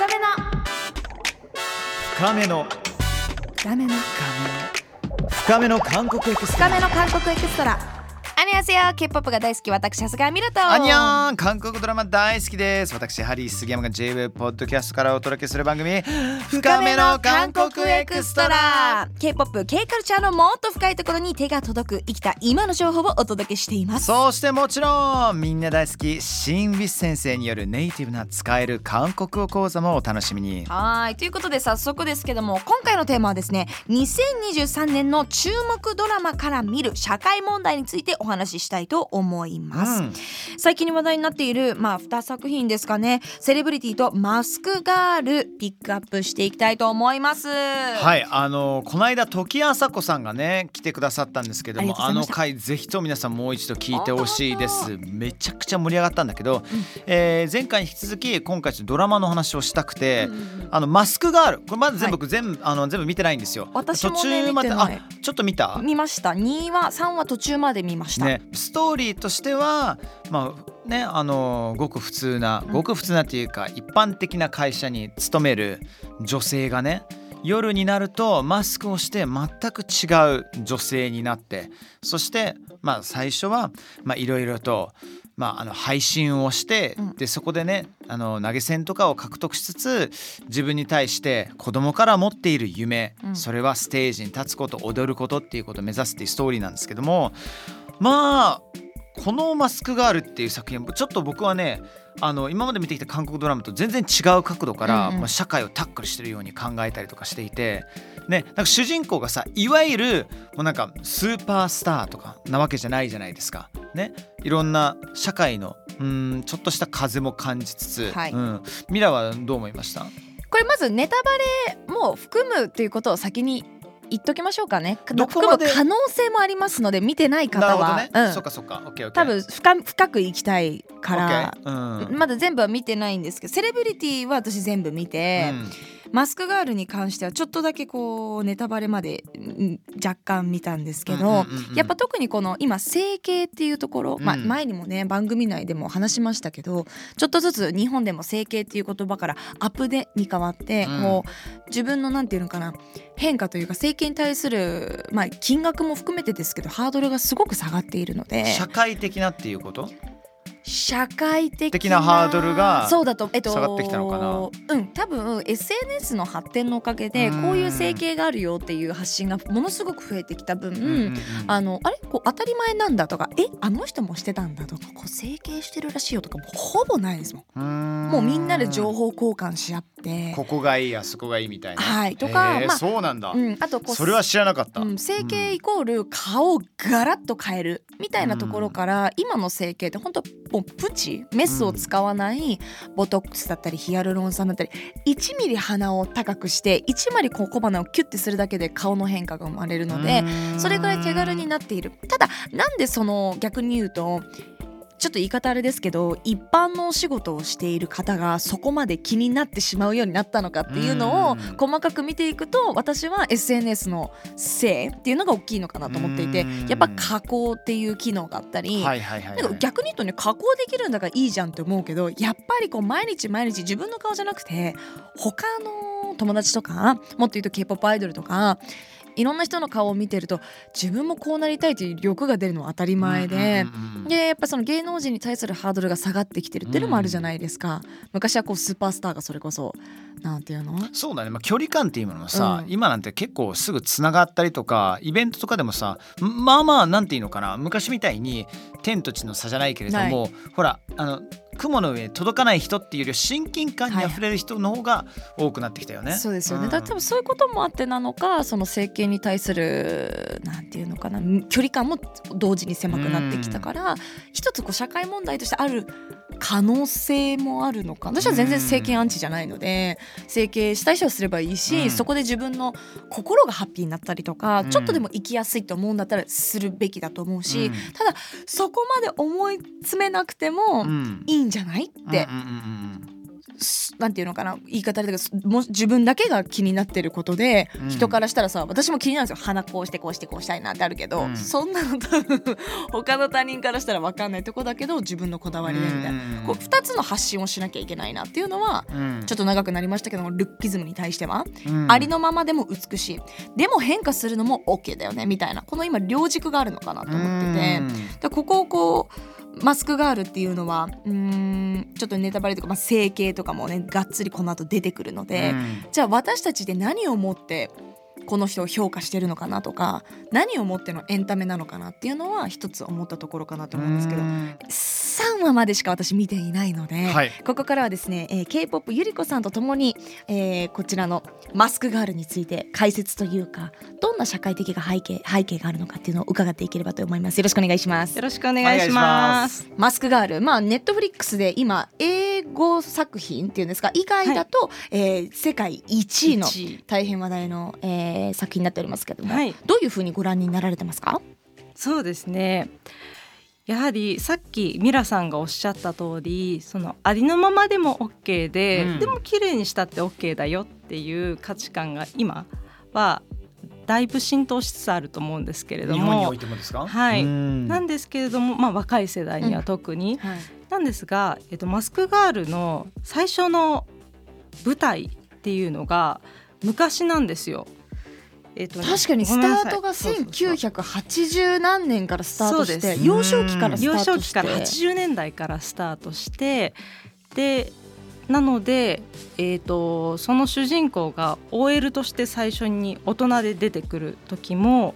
深めの。深めの。深めの。深めの。韓国エクストラ。深めの韓国エクストラ안녕하세요 K-POP が大好き私長谷川ミラと안녕ン韓国ドラマ大好きです.私ハリー杉山が J-WAVE ポッドキャストからお届けする番組。深めの韓国エクストラ。K-POP、K カルチャーのもっと深いところに手が届く生きた今の情報をお届けしています。そしてもちろんみんな大好き。シン・ウィス先生によるネイティブな使える韓国語講座もお楽しみに。はい。ということで早速ですけども今回のテーマはですね2023年の注目ドラマから見る社会問題についてお話ししたいと思います、うん。最近に話題になっているまあ2作品ですかね。セレブリティとマスクガールピックアップしていきたいと思います。ははいあのこの間時あさこさんがね来てくださったんですけどもあの回ぜひとも皆さんもう一度聞いてほしいです。本めちゃくちゃ盛り上がったんだけど、えー前回に引き続き今回ちょっとドラマの話をしたくて、あのマスクガール。これまだ全部、全部あの全部見てないんですよ。私もね途中まであちょっと見た？見ました。2話3話途中まで見ました、ね、ストーリーとしてはまあねあのごく普通なうん。ごく普通なっていうか、一般的な会社に勤める女性がね夜になるとマスクをして全く違う女性になってそしてまあ最初はまあいろいろとまあ、あの配信をして、うん。でそこでねあの投げ銭とかを獲得しつつ自分に対して子供から持っている夢、うん。それはステージに立つこと踊ることっていうことを目指すっていうストーリーなんですけどもまあこの「マスクガール」っていう作品ちょっと僕はねあの今まで見てきた韓国ドラマと全然違う角度から、うんうん。まあ、社会をタックルしてるように考えたりとかしていて、ね、なんか主人公がさいわゆるもうなんかスーパースターとかなわけじゃないじゃないですか。ね、いろんな社会のうんちょっとした風も感じつつ、はい。うん、ミラはどう思いました？これまずネタバレも含むっていうことを先に言っときましょうかね。含む可能性もありますので見てないなる方は、ほどね、うん。そっかそっか。オッケーオッケー。多分深深くいきたいから、うん。まだ全部は見てないんですけどセレブリティは私全部見て、うんマスクガールに関してはちょっとだけこうネタバレまでうん若干見たんですけど、やっぱ特にこの今整形っていうところ、まあ、うん。前にもね番組内でも話しましたけどちょっとずつ日本でも整形っていう言葉からアップデに変わって、うん。こう自分のなんていうのかな変化というか整形に対する、まあ、金額も含めてですけどハードルがすごく下がっているので。社会的なっていうこと？社会的なハードルがそうだと、えっと、下がってきたのかな？うん多分 SNS の発展のおかげでうん。こういう整形があるよっていう発信がものすごく増えてきた分、うんうんうん。あのあれ？こう当たり前なんだとかえ？あの人もしてたんだとかこう整形してるらしいよとかもうほぼないですもん。もうみんなで情報交換し合って。ここがいいあそこがいいみたいな。はいとかまあそうなんだ、うん、あとこうそれは知らなかった、うん、整形イコール顔をガラッと変えるみたいなところから、今の整形って本当もうプチメスを使わないボトックスだったりヒアルロン酸だったり1ミリ鼻を高くして1ミリ小鼻をキュッてするだけで顔の変化が生まれるのでそれぐらい手軽になっている。ただなんでその逆に言うとちょっと言い方あれですけど一般のお仕事をしている方がそこまで気になってしまうようになったのかっていうのをうん細かく見ていくと私は SNS のせいっていうのが大きいのかなと思っていてうんやっぱ加工っていう機能があったり。逆に言うとね加工できるんだからいいじゃんって思うけどやっぱりこう毎日毎日自分の顔じゃなくて他の友達とかもっと言うと k p o p アイドルとかいろんな人の顔を見てると自分もこうなりたいという欲が出るのは当たり前で。でやっぱその芸能人に対するハードルが下がってきてるっていうのもあるじゃないですか、昔はこうスーパースターがそれこそなんていうの？そうだね、まあ、距離感っていうものもさ、うん。今なんて結構すぐつながったりとかイベントとかでもさまあまあなんていうのかな。昔みたいに天と地の差じゃないけれども、ほらあの雲の上に届かない人っていうよりは親近感にあふれる人の方が多くなってきたよね。そうですよね、ん。だ多分そういうこともあってなのかその政権に対するなんていうのかな距離感も同時に狭くなってきたから一つこう社会問題としてある可能性もあるのか私は全然政権アンチじゃないので整形したい人はすればいいし、うん。そこで自分の心がハッピーになったりとか、うん。ちょっとでも生きやすいと思うんだったらするべきだと思うし、うん。ただそこまで思い詰めなくてもうん。いいんじゃない？ってうんうんうんうんなんていうのかな言い方だけども自分だけが気になってることで、うん。人からしたらさ私も気になるんですよ。鼻こうしてこうしてこうしたいなってあるけど、うん。そんなの多分他の他人からしたら分かんないとこだけど自分のこだわりでみたいな、うん。こう2つの発信をしなきゃいけないなっていうのはうん。ちょっと長くなりましたけどもルッキズムに対しては、うん。ありのままでも美しい。でも変化するのも OK だよねみたいな。この今両軸があるのかなと思ってて。でここをこうマスクガールっていうのはうーんちょっとネタバレとか、まあ、整形とかもねがっつりこの後出てくるので、うん。じゃあ私たちで何をもってこの人を評価してるのかなとか何をもってのエンタメなのかなっていうのは一つ思ったところかなと思うんですけどうん3話までしか私見ていないので、はい。ここからはですね、えー、k p o p ゆりこさんとともに、えーこちらのマスクガールについて解説というかどんな社会的な背景背景があるのかっていうのを伺っていければと思います。よろしくお願いします。よろしくお願いします。マスクガールまあネットフリックスで今英語作品っていうんですか以外だと、えー世界1位の大変話題の、えー作品になっておりますけども、はい。どういうふうにご覧になられてますか？そうですね。やはりさっきミラさんがおっしゃった通りそのありのままでも OK で、うん。でも綺麗にしたって OK だよっていう価値観が今はだいぶ浸透しつつあると思うんですけれども日本においてもですか？はい。うん。なんですけれども、まあ、若い世代には特に、はい。なんですが、えっと、マスクガールの最初の舞台っていうのが昔なんですよ。えっとね確かにスタートがそうそうそう。1980何年からスタートして幼少期からスタ幼ートして。少期から80年代からスタートしてでなので、えー、とその主人公が OL として最初に大人で出てくる時も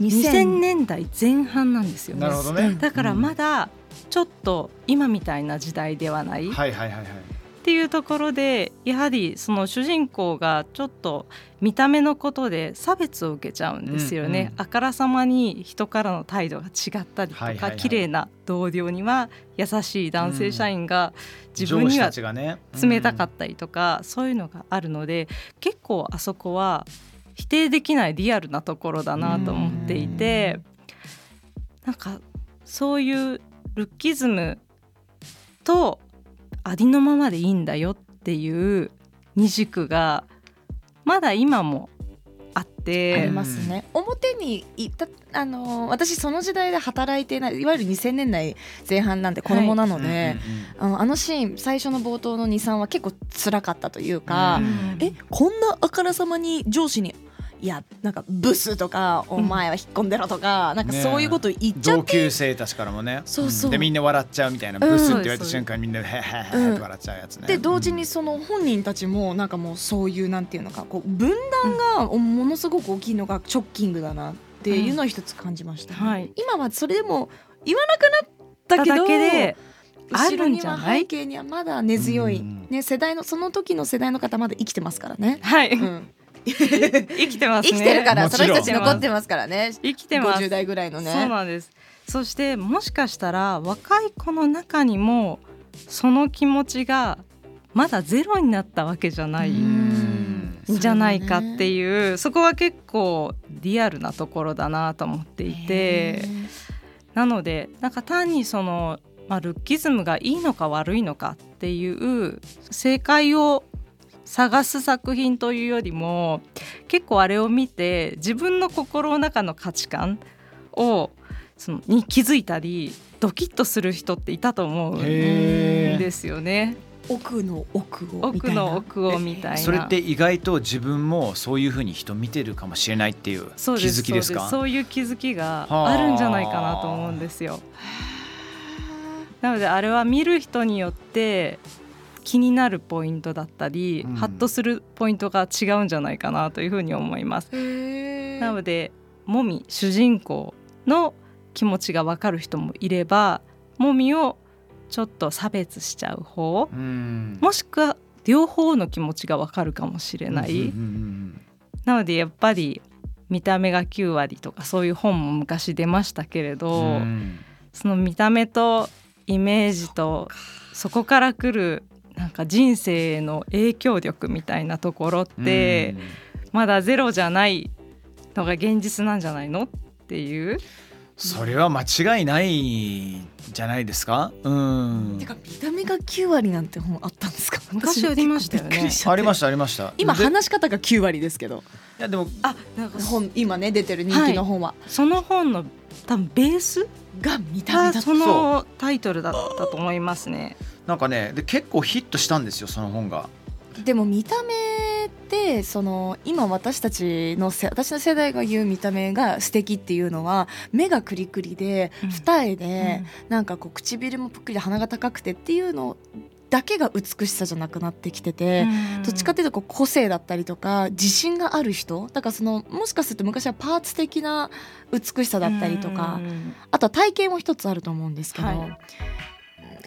2000年代前半なんですよね。なるほどね。うんだからまだちょっと今みたいな時代ではない。っはいはいはいはいていうところでやはりその主人公がちょっと見た目のことで差別を受けちゃうんですよね、うんうん。あからさまに人からの態度が違ったりとか、はいはいはい。綺麗な同僚には優しい男性社員が自分には冷たかったりとか、そういうのがあるので結構あそこは否定できないリアルなところだなと思っていて、なんかそういうルッキズムとありのままでいいんだよっていう二軸がまだ今もあっあてりますね。表に行ったあのー私その時代で働いてないいわゆる2000年代前半なんで子供なので、あのあのシーン最初の冒頭の23は結構辛かったというか、うん。えこんなあからさまに上司にいやなんかブスとかお前は引っ込んでろとか、なんかそういうこと言っちゃ同って、級生たちからもね。そうそう。ん。でみんな笑っちゃうみたいなうんブスって言われた瞬間みんなでへへへへって笑っちゃうやつね。で同時にその本人たちもなんかもうそういうなんていうのかこう分断がものすごく大きいのがショッキングだなっていうのを一つ感じましたね、うんはい。今はそれでも言わなくなったけどだけ後ろには背景にはまだ根強い、うん。ね、世代のその時の世代の方まだ生きてますからね、はい、うん、生きてますね。生きてるからその人たち残ってますからね。生きてます。50代ぐらいのね。そうなんです。そしてもしかしたら若い子の中にもその気持ちがまだゼロになったわけじゃないうん。んじゃないかっていうそこは結構リアルなところだなと思っていて。なのでなんか単にその、まあ、ルッキズムがいいのか悪いのかっていう正解を探す作品というよりも結構あれを見て自分の心の中の価値観をそのに気づいたりドキッとする人っていたと思うんですよね。奥の奥を奥の奥をみたいな。それって意外と自分もそういうふうに人見てるかもしれないっていう気そうですづきですか？そうそういう気づきがあるんじゃないかなと思うんですよ。なのであれは見る人によって気になるポイントだったり、うん。ハッとするポイントが違うんじゃないかなというふうに思います。なのでもみ主人公の気持ちが分かる人もいればもみをちょっと差別しちゃう方うん。もしくは両方の気持ちが分かるかもしれない。なのでやっぱり見た目が9割とかそういう本も昔出ましたけれうど、んうん。その見た目とイメージとそこから来るなんか人生への影響力みたいなところって、まだゼロじゃないのが現実なんじゃないのっていう。それは間違いないじゃないですか？うん。てか見た目が9割なんて本あったんですか？昔ありましたよね。ありましたありました。今話し方が9割ですけど。やでもあなんか本今ね出てる人気の本は、その本の多分ベースが見た目だがそのタイトルだったと思いますね。なんかねで結構ヒットしたんですよその本が。でも見た目ってその今私たちのせ私の世代が言う見た目が素敵っていうのは目がクリクリでうん。二重で、なんかこう唇もぷっくりで鼻が高くてっていうのだけが美しさじゃなくなってきてて。どっちかっていうとこう個性だったりとか自信がある人だからそのもしかすると昔はパーツ的な美しさだったりとかあとは体型も一つあると思うんですけど、はい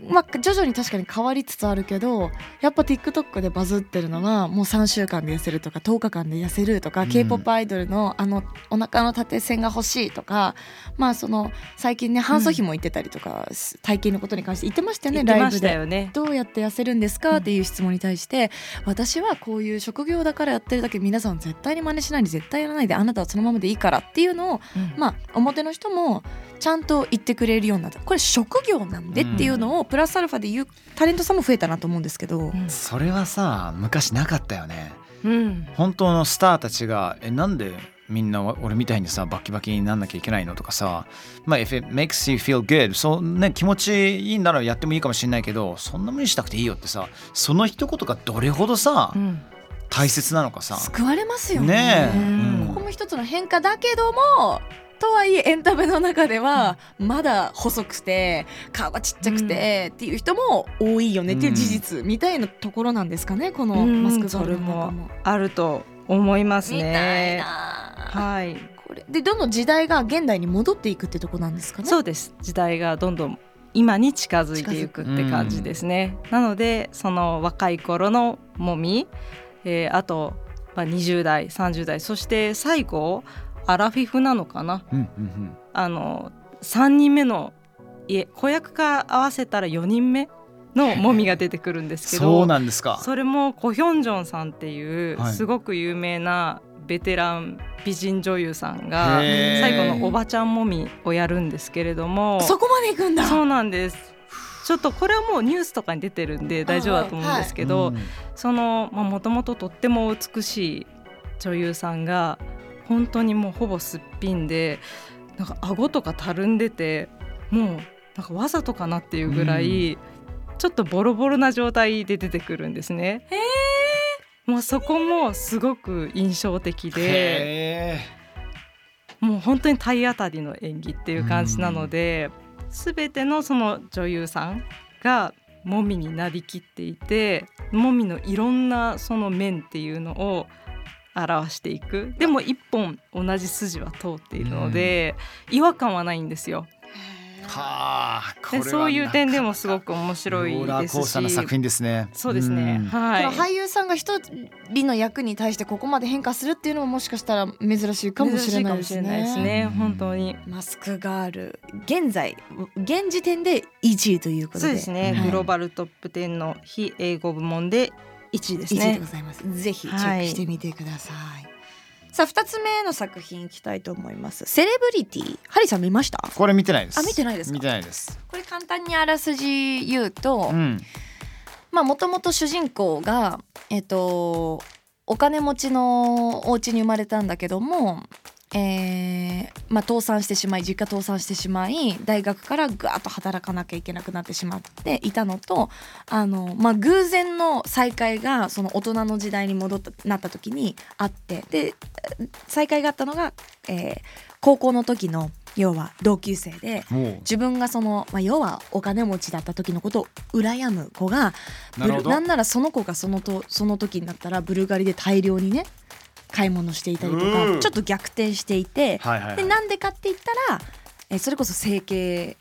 まあ徐々に確かに変わりつつあるけどやっぱ TikTok でバズってるのはもう3週間で痩せるとか10日間で痩せるとか、うん。K p o p アイドルのあのお腹の縦線が欲しいとかまあその最近ね半素比も言ってたりとか、体型のことに関して言ってましたよねライブで。ね。どうやって痩せるんですか？っていう質問に対して、私はこういう職業だからやってるだけ皆さん絶対に真似しないで絶対やらないであなたはそのままでいいからっていうのをうん。まあ表の人もちゃんと言ってくれるようになった。これ職業なんでっていうのをプラスアルファで言うタレントさんも増えたなと思うんですけど、うん。それはさ昔なかったよね。うん。本当のスターたちがえなんでみんな俺みたいにさバキバキになんなきゃいけないのとかさまあ if it makes you feel good そうね気持ちいいんならやってもいいかもしれないけどそんな無理したくていいよってさその一言がどれほどさうん。大切なのかさ。救われますよね。ねえ。うん。ここも一つの変化だけどもとはいえエンタメの中ではまだ細くて顔がちっちゃくてっていう人も多いよねっていう事実みたいなところなんですかねこのうんマスクガールも。あると思いますね。な。はい。これでどんどん時代が現代に戻っていくってとこなんですかね？そうです時代がどんどん今に近づいていくって感じですね、なのでその若い頃のもみ、えーあと、まあ、20代30代そして最後アラフィフなのかな？うんうんうん。あの3人目のいえ子役が合わせたら4人目のもみが出てくるんですけどそうなんですか。それもコヒョンジョンさんっていうはい。すごく有名なベテラン美人女優さんが最後のおばちゃんもみをやるんですけれどもそこまで行くんだ。そうなんです。ちょっとこれはもうニュースとかに出てるんで大丈夫だと思うんですけど、うん。そのもともととっても美しい女優さんが本当にもうほぼすっぴんでなんか顎とかたるんでてもうなんかわざとかなっていうぐらい、ちょっとボロボロな状態で出てくるんですね。もうそこもすごく印象的でへもう本当に体当たりの演技っていう感じなので、全てのその女優さんがもみになりきっていてもみのいろんなその面っていうのを表していく。でも一本同じ筋は通っているので、違和感はないんですよ。ーはあこれそういう点でもすごく面白いローラーですコースターの作し品ですね。そうですね、ん。はい。この俳優さんが一人の役に対してここまで変化するっていうのももしかしたら珍しいかもしれないです珍しいかもしれないですね。ねうん。本当に。マスクガール。現在現時点で1位ということで。そうですね、はい。グローバルトップ10の非英語部門で1位です1位でねございます。ぜひチェックしてみてください。さあ2つ目の作品いきたいと思います。セレブリティハリーさん見ました？これ見てないですあ見てないですか？見てないですこれ簡単にあらすじ言うと、うんまあもともと主人公がえっとお金持ちのお家に生まれたんだけども、えーまあ、倒産してしまい実家倒産してしまい大学からぐわっと働かなきゃいけなくなってしまっていたのとあの、まあ、偶然の再会がその大人の時代に戻ったなった時にあってで再会があったのが、えー高校の時の要は同級生で。自分がその、まあ、要はお金持ちだった時のことを羨む子がななんならその子がそのとその時になったらブルガリで大量にね買い物していたりとか、うん。ちょっと逆転していて、はいはいはい。でなんでかって言ったら、えーそれこそ整形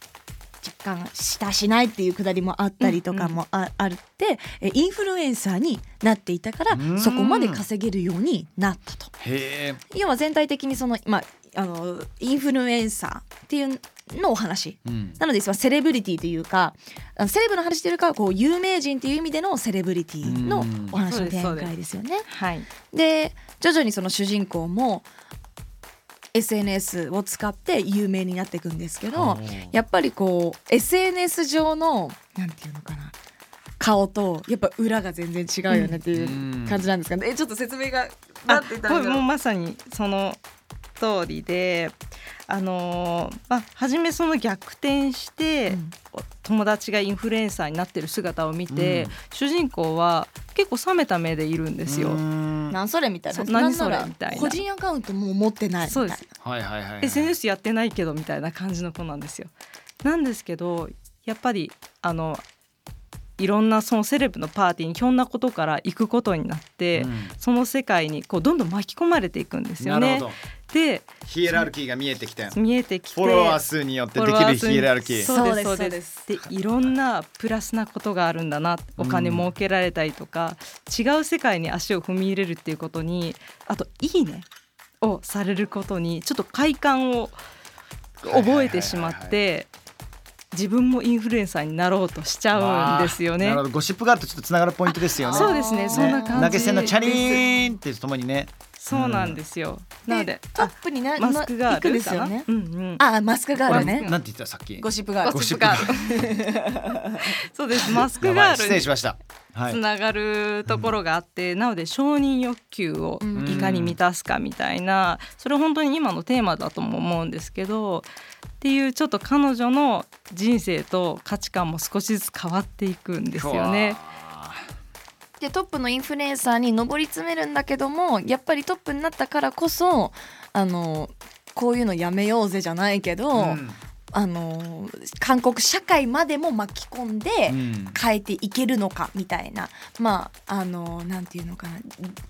若干したしないっていうくだりもあったりとかもあ,、あるってえーインフルエンサーになっていたからうん。そこまで稼げるようになったと。へえ。要は全体的にその、まあ、あのインフルエンサーっていうのお話。うん。なのでまあセレブリティというかあのセレブの話というよりかはこう有名人っていう意味でのセレブリティのうん。お話の展開ですよね。はい。で徐々にその主人公も SNS を使って有名になっていくんですけどやっぱりこう SNS 上のなんていうのかな顔とやっぱ裏が全然違うよねっていう感じなんですかね、えちょっと説明がなんて言ったらいいんだろうもうまさにその通りであのーまあ初めその逆転して、うん。友達がインフルエンサーになってる姿を見て、うん。主人公は結構冷めた目でいるんですよ。うん。なんそれみたいな。何それみたいな。個人アカウントもう持ってないみたいうな。そです。はいはいはいはい。SNS やってないけどみたいな感じの子なんですよ。なんですけどやっぱりあのいろんなそのセレブのパーティーにひょんなことから行くことになって、うん。その世界にこうどんどん巻き込まれていくんですよね。なるほ。ど。でヒエラルキーが見えてきて見えてきてフォロワー数によってできるヒエラルキー。そうですそうでですす。でいろんなプラスなことがあるんだなお金儲けられたりとか、違う世界に足を踏み入れるっていうことにあと「いいね」をされることにちょっと快感を覚えてしまはいはいはい。って自分もインフルエンサーになろうとしちゃうんですよね。なる。ほど。ゴシップがあるとちょっとつながるポイントですよね。そうですね。そんな感じ投げ銭のチャリーンってともにね。そうなんですよ。なのでトップになマスクガール。ですよね？うんうん。あマスクガールね。なんて言った？さっき。ゴシップガールゴシップガールそうです。マスクガールに礼しました。はい。つながるところがあって、なので承認欲求をうんいかに満たすかみたいな、それ本当に今のテーマだとも思うんですけどっていうちょっと彼女の人生と価値観も少しずつ変わっていくんですよね。でトップのインフルエンサーに上り詰めるんだけどもやっぱりトップになったからこそあのこういうのやめようぜじゃないけど、うんあの韓国社会までも巻き込んでうん変えていけるのかみたいなまああのなんていうのか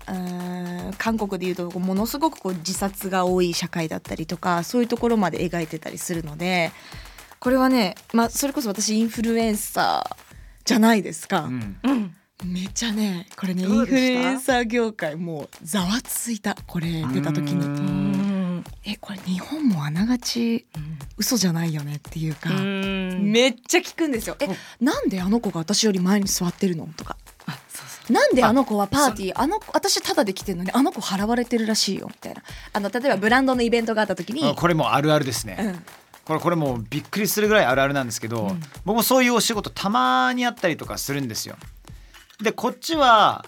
な韓国でいうとものすごくこう自殺が多い社会だったりとかそういうところまで描いてたりするのでこれはね、まあ、それこそ私インフルエンサーじゃないですか。うんうん。めっちゃねこれねインフルエンサー業界もうざわついたこれ出た時うにうんん。えこれ日本もあながち嘘じゃないよねっていうか、うん。めっちゃ聞くんですよ。えなんであの子が私より前に座ってるのとか？あそうそう。なんであの子はパーティーあの子私タダで来てるのにあの子払われてるらしいよみたいな。あの例えばブランドのイベントがあった時に、あこれもうあるあるですね、うん、これこれもうびっくりするぐらいあるあるなんですけど、うん。僕もそういうお仕事たまにあったりとかするんですよ。でこっちは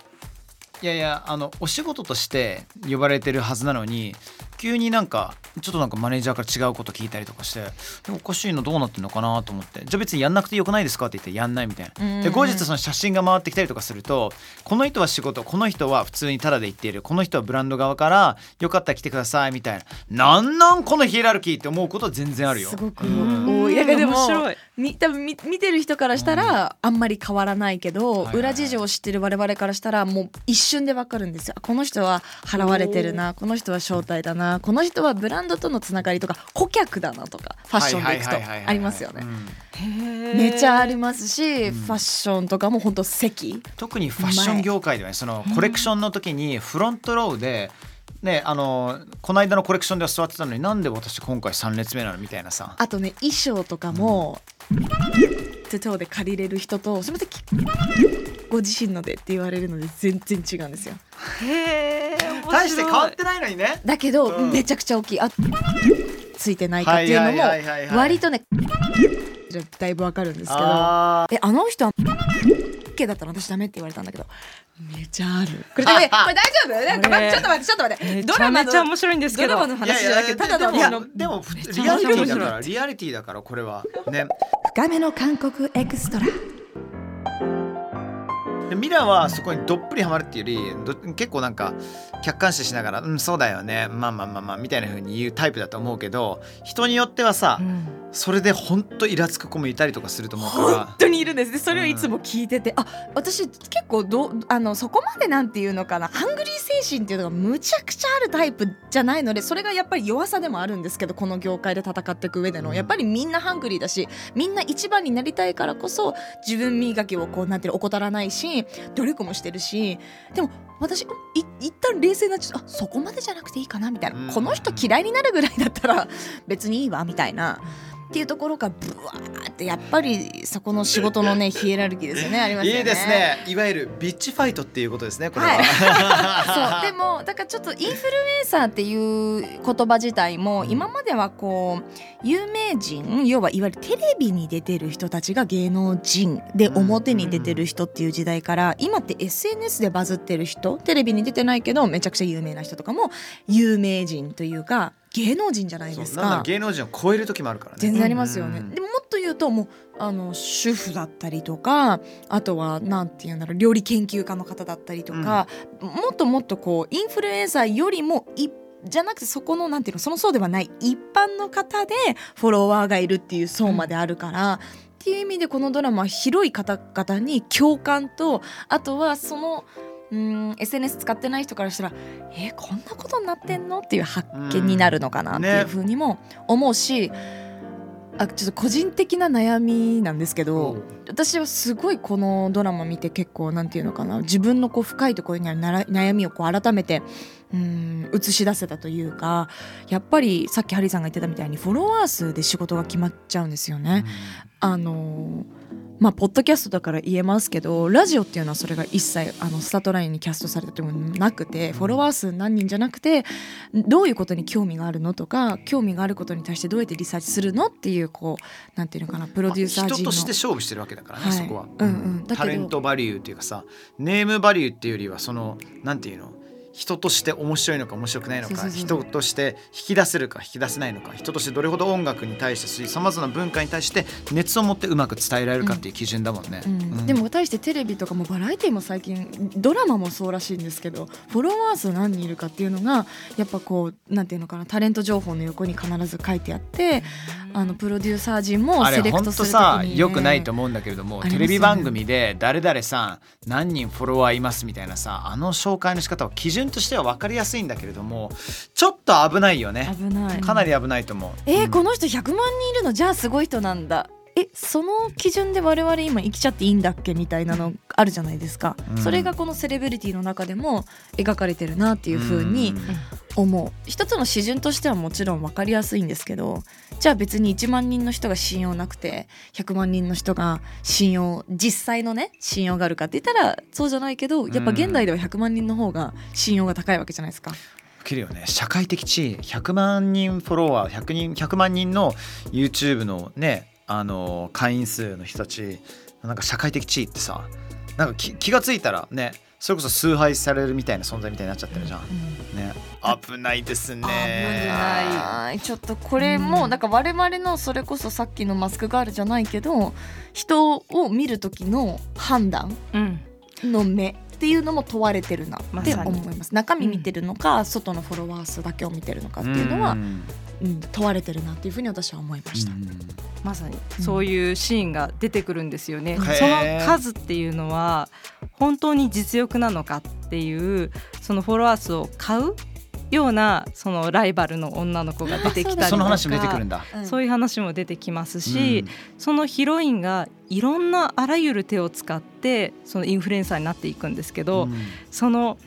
いやいやあのお仕事として呼ばれてるはずなのに急になんかちょっとなんかマネージャーから違うこと聞いたりとかしてでおかしいのどうなってんのかなと思って。じゃあ別にやんなくてよくないですかって言ってやんないみたいな。ん。で後日その写真が回ってきたりとかするとこの人は仕事この人は普通にタダで行っている。この人はブランド側からよかったら来てくださいみたいな。なんなんこのヒエラルキーって思うこと全然あるよ。すごく。うん。多いだからでも面白い。み多分み見てる人からしたらあんまり変わらないけど、はいはい裏事情を知ってる我々からしたらもう一瞬でわかるんですよ。あこの人は払われてるなこの人は招待だなこの人はブランドとのつながりとか顧客だなとかファッションでいくとありますよね。うん。めっちゃありまますし、うん。ファッションとかも本当席。特にファッション業界ではねそのコレクションの時にフロントローでねあのこの間のコレクションでは座ってたのになんで私今回3列目なのみたいなさ。あとね衣装とかも、手帳で借りれる人とすみませんきご自身のでって言われるので全然違うんですよ。へえ。大して変わってないのにね。だけど、うん。めちゃくちゃ大きいあついてないかっていうのも割とねだいぶわかるんですけど。あえあの人は OK だったら私ダメって言われたんだけどめちゃある。これこれこれ大丈夫？なんかこれちょっと待ってちょっと待って。ドラマめちゃ面白いんですけど。ドラマのーいやいや話じゃなくてただのであのもでもリアリティだからリアリティだからこれは。ね。深めの韓国エクストラでミラーはそこにどっぷりハマるっていうより結構なんか客観視しながら「うんそうだよねまあまあまあまあ」みたいな風に言うタイプだと思うけど人によってはさ、うん。それでほんとイラつく子もいたりとかすると思うか本ら。当にいるんです。でそれをいつも聞いてて、あ私結構どうあのそこまでなんていうのかな。ハングリー精神っていうのがむちゃくちゃあるタイプじゃないのでそれがやっぱり弱さでもあるんですけどこの業界で戦っていく上での、うん。やっぱりみんなハングリーだしみんな一番になりたいからこそ自分磨きをこうなんていうの怠らないし努力もしてるし。でも私い一旦冷静になっちゃうあそこまでじゃなくていいかなみたいな、うん。この人嫌いになるぐらいだったら別にいいわみたいな。っていうところがブワーってやっぱりそこの仕事のねヒエラルキーですよね。ありますよね。いいですね。いわゆるビッチファイトっていうことですねこれは、そう。でもだからちょっとインフルエンサーっていう言葉自体も今まではこう有名人要はいわゆるテレビに出てる人たちが芸能人でうん表に出てる人っていう時代から今って SNS でバズってる人テレビに出てないけどめちゃくちゃ有名な人とかも有名人というか芸能人じゃないですそうなんならか。芸能人を超える時もあるからね。全然ありますよね、うんでももっと言うともうあの主婦だったりとかあとはなんていうんだろう料理研究家の方だったりとか、もっともっとこうインフルエンサーよりもいじゃなくてそこのなんていうのその層ではない一般の方でフォロワーがいるっていう層まであるから、っていう意味でこのドラマは広い方々に共感とあとはそのうん SNS 使ってない人からしたらえーこんなことになってんのっていう発見になるのかなっていうふうにも思うし、あちょっと個人的な悩みなんですけど、私はすごいこのドラマ見て結構なんていうのかな自分のこう深いところにある悩みをこう改めてうん映し出せたというかやっぱりさっきハリーさんが言ってたみたいにフォロワー数で仕事が決まっちゃうんですよね。あのまあポッドキャストだから言えますけどラジオっていうのはそれが一切あのスタートラインにキャストされたともなくてフォロワー数何人じゃなくてどういうことに興味があるのとか興味があることに対してどうやってリサーチするのっていうこうなんていうのかなプロデューサー人として勝負してるわけだからね、はい。そこは、うんうん。タレントバリューっていうかさネームバリューっていうよりはそのなんていうの人として面白いのか面白くないのか人として引き出せるか引き出せないのか人としてどれほど音楽に対してさまざまな文化に対して熱を持ってうまく伝えられるかっていう基準だもんね、でも対してテレビとかもバラエティも最近ドラマもそうらしいんですけどフォロワー数何人いるかっていうのがやっぱこうなんていうのかなタレント情報の横に必ず書いてあってあのプロデューサー陣もあれセレクトするときに、ね、さ良くないと思うんだけれども、テレビ番組で誰々さん何人フォロワーいますみたいなさあの紹介の仕方は基準としては分かりやすいんだけれどもちょっと危ないよね。危ない。かなり危ないと思う。えーうん。この人100万人いるの？じゃあすごい人なんだえその基準で我々今生きちゃっていいんだっけみたいなのあるじゃないですか、うん。それがこのセレブリティの中でも描かれてるなっていう風に思う。一つの基準としてはもちろん分かりやすいんですけどじゃあ別に1万人の人が信用なくて100万人の人が信用実際のね信用があるかって言ったらそうじゃないけどやっぱ現代では100万人の方が信用が高いわけじゃないですか。受けるよね。社会的地位。100万人フォロワー100人100万人の YouTube のねあの会員数の人たちなんか社会的地位ってさなんか気気がついたらねそれこそ崇拝されるみたいな存在みたいになっちゃってるじゃん。ね。危ないですね。危ない。ちょっとこれも、うん。なんか我々のそれこそさっきのマスクガールじゃないけど人を見る時の判断うん。の目っていうのも問われてるなって思います、中身見てるのか、外のフォロワー数だけを見てるのかっていうのは、んうん問われてるなっていうふうに私は思いました、まさに。そういうシーンが出てくるんですよね。うんその数っていうのは本当に実力なのかっていうそのフォロワー数を買うようなそのライバルの女の子が出てきたりとか。その話も出てくるんだ。うん。そういう話も出てきますし、そのヒロインがいろんなあらゆる手を使ってそのインフルエンサーになっていくんですけど、うん。その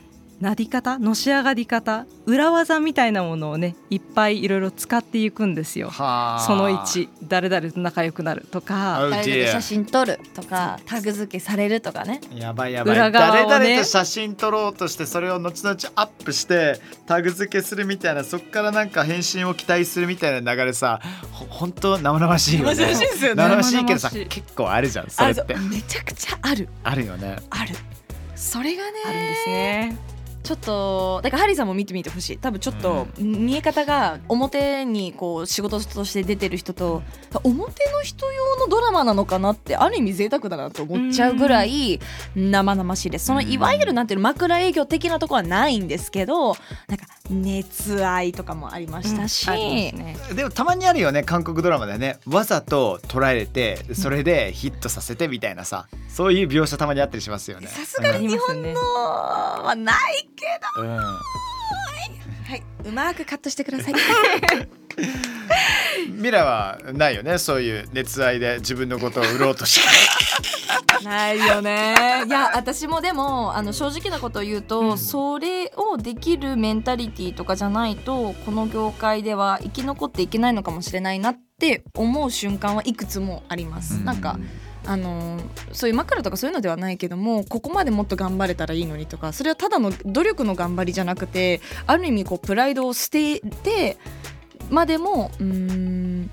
なり方のし上がり方裏技みたいなものをねいっぱいいろいろ使っていくんですよ。はあ。その1誰々と仲良くなるとか Oh 誰々と写真撮るとかタグ付けされるとかね。やばいやばい、裏側をね。誰々と写真撮ろうとしてそれを後々アップしてタグ付けするみたいなそっからなんか返信を期待するみたいな流れさほ本当生々しいよね。生々しいですよね。生々しいけどさ結構あるじゃんそれって。あめちゃくちゃある。あるよね。ある。それがねあるんですね。ちょっとだからハリーさんも見てみてほしい。多分ちょっと見え方が表にこう仕事として出てる人と表の人用のドラマなのかなってある意味贅沢だなと思っちゃうぐらい生々しいです。そのいわゆるなんていうの枕営業的なところはないんですけどなんか熱愛とかもありましたし、うん。ね。でもたまにあるよね韓国ドラマでねわざと捉えてそれでヒットさせてみたいなさそういう描写たまにあったりしますよね。さすがに日本のはないけど、うん。はい。うまくカットしてください。ミラはないよね。そういう熱愛で自分のことを売ろうとして。ないよね。いや私もでもあの正直なことを言うと、うん。それをできるメンタリティーとかじゃないとこの業界では生き残っていけないのかもしれないなってって思う瞬間はいくつもあります。なんかあのそういう枕とかそういうのではないけどもここまでもっと頑張れたらいいのにとかそれはただの努力の頑張りじゃなくてある意味こうプライドを捨ててまでもうん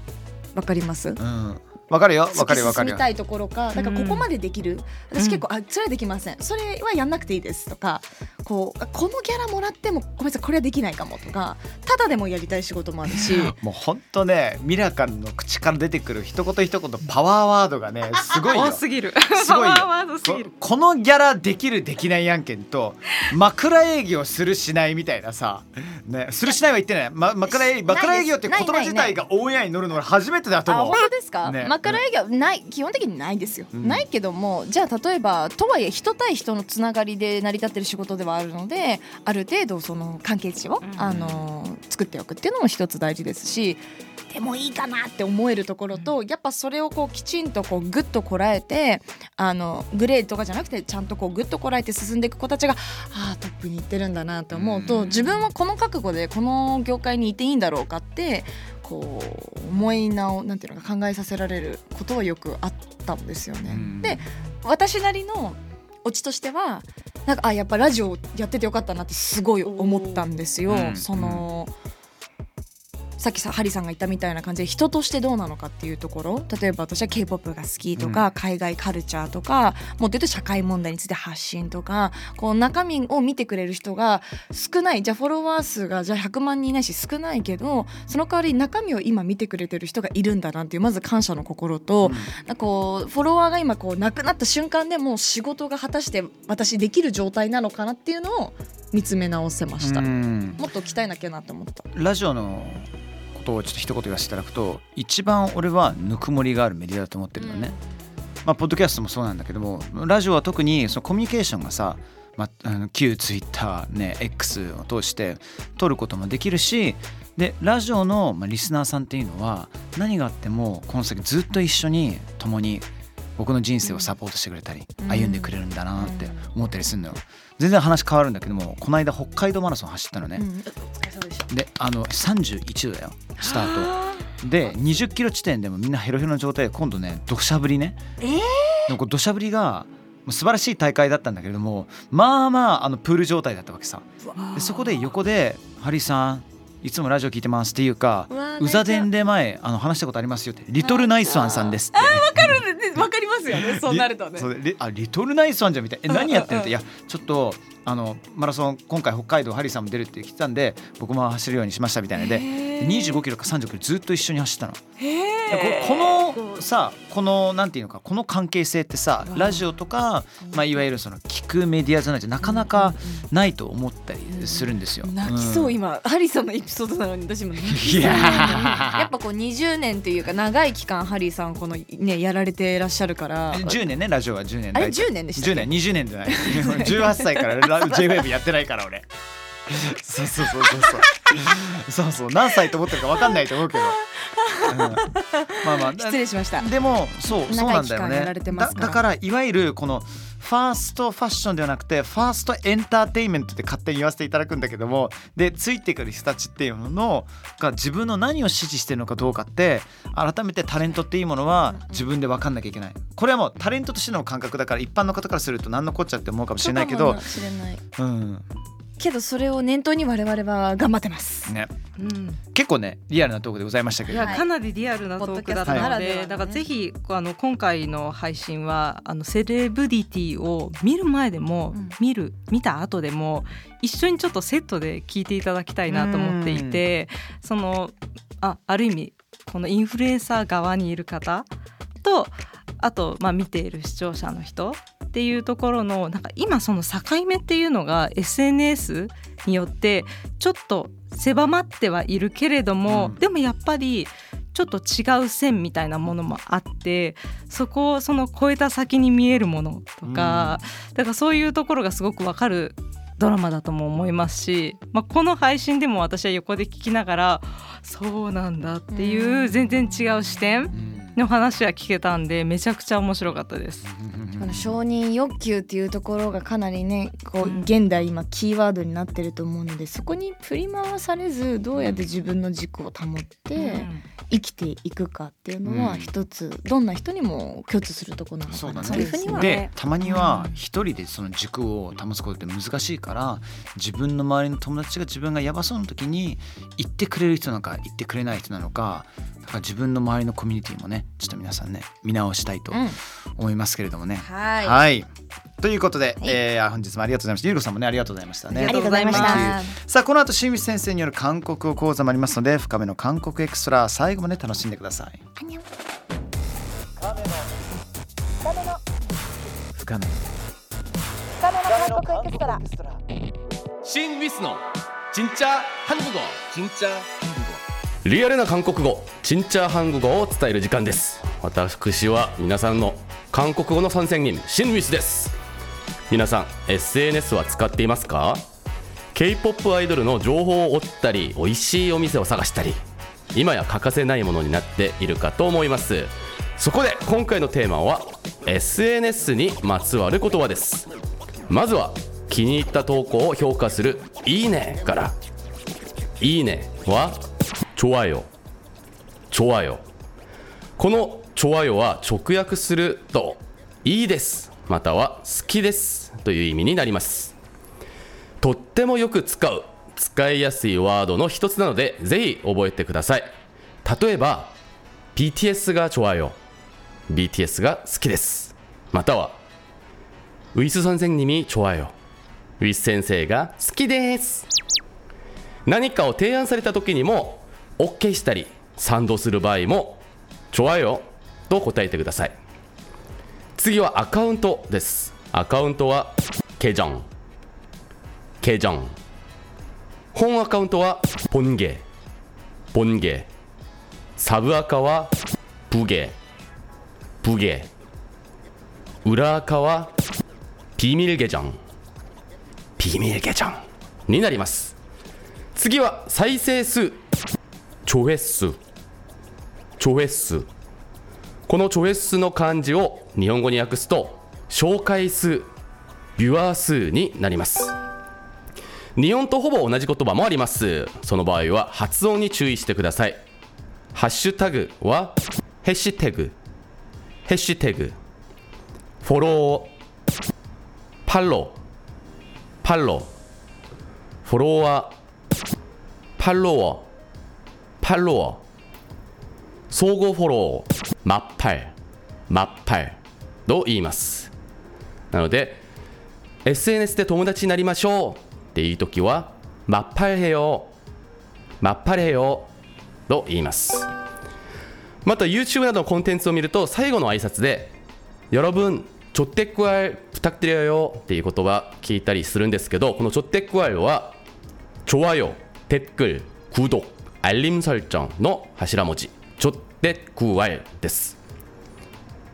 分かります？うん。わかるよ。わかるよわかる進みたいところかだからここまでできる、私結構、あそれはできません。それはやんなくていいですとかこうこのギャラもらってもごめんなさいこれはできないかもとかただでもやりたい仕事もあるし。もう本当ねミラカルの口から出てくる一言一言パワーワードがねすごいよ。多すぎる。すごいこのギャラできるできない案件と枕営業するしないみたいなさ、ね、するしないは言ってない、ま、枕営枕営業って言葉自体がオンエアに乗るのが初めてだとあ思う。本当ですか、ね枕営業ない基本的にないですよ、うん。ないけどもじゃあ例えばとはいえ人対人のつながりで成り立ってる仕事ではあるのである程度その関係値を、うん。あの作っておくっていうのも一つ大事ですしでもいいかなって思えるところとやっぱそれをこうきちんとこうグッとこらえてあのグレーとかじゃなくてちゃんとこうグッとこらえて進んでいく子たちがああトップに行ってるんだなと思うと、うん。自分はこの覚悟でこの業界にいていいんだろうかってこう思い直なんていうのか考えさせられることはよくあったんですよね。うんで私なりのオチとしてはなんかあやっぱラジオやっててよかったなってすごい思ったんですよ。うんそのさっきさハリさんが言ったみたいな感じで人としてどうなのかっていうところ。例えば私は k p o p が好きとか、うん。海外カルチャーとかもっと言うと社会問題について発信とかこう中身を見てくれる人が少ない。じゃあフォロワー数がじゃあ100万人いないし少ないけどその代わり中身を今見てくれてる人がいるんだなっていうまず感謝の心と、なんかこうフォロワーが今こうなくなった瞬間でもう仕事が果たして私できる状態なのかなっていうのを見つめ直せました、うん。もっと鍛えなきゃなって思った。ラジオのことをちょっと一言言わせていただくと一番俺はぬくもりがあるメディアだと思ってるのね、まあ、ポッドキャストもそうなんだけどもラジオは特にそのコミュニケーションがさ、まあ、あの旧ツイッターね X を通して取ることもできるしでラジオの、まあ、リスナーさんっていうのは何があってもこの先ずっと一緒に共に僕の人生をサポートしてくれたり、うん。歩んでくれるんだなって思ったりするのよ全然話変わるんだけどもこの間北海道マラソン走ったのね、うん、であの31度だよスタート。で20キロ地点でもみんなヘロヘロの状態で今度ね土砂降りね。えー。でも土砂降りが素晴らしい大会だったんだけれどもまあまああのプール状態だったわけさ。でそこで横で「ハリーさんいつもラジオ聞いてます」っていうかうわ「うざ伝で前あの話したことありますよ」って「リトルナイスワンさんです」って。わかりますよねそうなるとね。あリトルナイスワンじゃんみたいな「え何やってんの?」って「いやちょっとあのマラソン今回北海道ハリーさんも出るって来てたんで僕も走るようにしました」みたいなのでで25キロか30キロずっと一緒に走ったの。でここのさこのなんていうのかこの関係性ってさラジオとか、まあ、いわゆるその聞くメディアじゃないとなかなかないと思ったりするんですよ。泣きそう、ん今ハリーさんのエピソードなのに私も泣きそういややっぱこう20年というか長い期間ハリーさんこのねやられてらっしゃるから。10年ねラジオは10年。あれ大体10年でしたっけ？10年20年じゃない。18歳からラ JWEB やってないから俺そうそうそうそうそう。そうそう。何歳と思ってるか分かんないと思うけど、うん。まあまあ。失礼しました。でもそうそうなんだよね。だだからいわゆるこのファーストファッションではなくてファーストエンターテインメントって勝手に言わせていただくんだけどもでついてくる人たちっていうののが自分の何を支持してるのかどうかって改めてタレントっていうものは自分で分かんなきゃいけない。これはもうタレントとしての感覚だから一般の方からすると何のこっちゃって思うかもしれないけどそうかもしれない。うんけどそれを念頭に我々は頑張ってます。ね。うん。結構ねリアルなトークでございましたけど。いや、はい。かなりリアルなトークだったので、だからぜひあの今回の配信はあのセレブリティを見る前でも、うん。見る見た後でも一緒にちょっとセットで聞いていただきたいなと思っていてそのあある意味このインフルエンサー側にいる方とあと、まあ、見ている視聴者の人っていうところのなんか今その境目っていうのが SNS によってちょっと狭まってはいるけれども、うん。でもやっぱりちょっと違う線みたいなものもあってそこをその越えた先に見えるものとか、だからそういうところがすごくわかるドラマだとも思いますし、まあ、この配信でも私は横で聞きながらそうなんだっていう全然違う視点。うんの話は聞けたんでめちゃくちゃ面白かったです。うんこの承認欲求っていうところがかなりねこう現代今キーワードになってると思うのでそこに振り回されずどうやって自分の軸を保って生きていくかっていうのはうん。一つどんな人にも共通するところなのかな。うふうにはでたまには一人でその軸を保つことって難しいから自分の周りの友達が自分がやばそうな時に言ってくれる人なのか言ってくれない人なのかだから自分の周りのコミュニティもねちょっと皆さんね見直したいとうん思いますけれどもね。はいはいということで、えー本日もありがとうございました。ゆうこさんもねありがとうございましたね。あありがとうございましありがとうごたざいさあこの後清水先生による韓国語講座もありますので深めの韓国エクストラ最後まで楽しんでください。アニョン深め新위스노 진짜 한국어 진짜 한국어 リアルな韓国語チンチャーハング語を伝える時間です。私は皆さんの韓国語の参戦人シンウィスです。皆さん SNS は使っていますか？K-POP アイドルの情報を追ったり美味しいお店を探したり今や欠かせないものになっているかと思います。そこで今回のテーマは SNS にまつわる言葉です。まずは気に入った投稿を評価する「いいね」から「いいね」は「 좋아요」「좋아요」この「좋아요」は直訳すると「いいです」または「好きです」という意味になりますとってもよく使う使いやすいワードの一つなのでぜひ覚えてください例えば BTS が좋아요 BTS が好きですまたはウィス선생님이좋아요ウィス先生が好きです何かを提案された時にも OK したり賛同する場合も「ちょわよ」と答えてください。次はアカウントです。アカウントはケジョン。ケジョン。本アカウントはポンゲ。ポンゲ。サブアカはブゲ。ブゲ。裏アカはピミルゲジョン。ピミルゲジョンになります。次は再生数 조회수 조회수この조회수の漢字を日本語に訳すと紹介数ビュアー数になります日本とほぼ同じ言葉もありますその場合は発音に注意してくださいハッシュタグはヘッシュタグヘッシュタグフォロー팔로팔로フォロワー팔로워 팔로워相互フォローマッパルマッパルと言いますなので SNS で友達になりましょうっていう時はマッパルへよマッパルへよと言いますまた YouTube などのコンテンツを見ると最後の挨拶で「여러분ちょってくわい부탁드려요」っていう言葉聞いたりするんですけどこのちょってくわいは「좋아요」「댓글」「구독」「 알림설정」の頭文字「ちょってくわい」です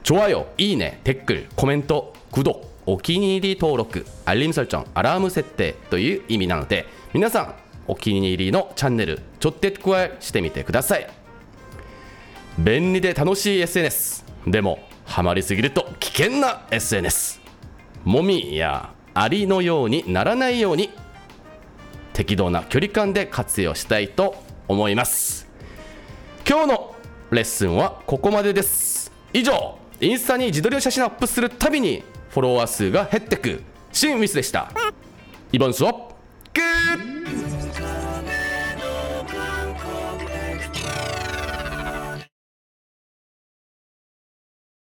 좋아요いいね、댓글、コメント、구독、お気に入り登録、알림 설정、アラーム設定という意味なので、皆さん、お気に入りのチャンネル、ちょってくわいしてみてください。便利で楽しい SNS。でも、ハマりすぎると危険な SNS。もみやアリのようにならないように、適度な距離感で活用したいと 思います。今日のレッスンはここまでです。以上インスタに自撮りの写真をアップするたびにフォロワー数が減ってく。シンウィスでした。イボンスはグッ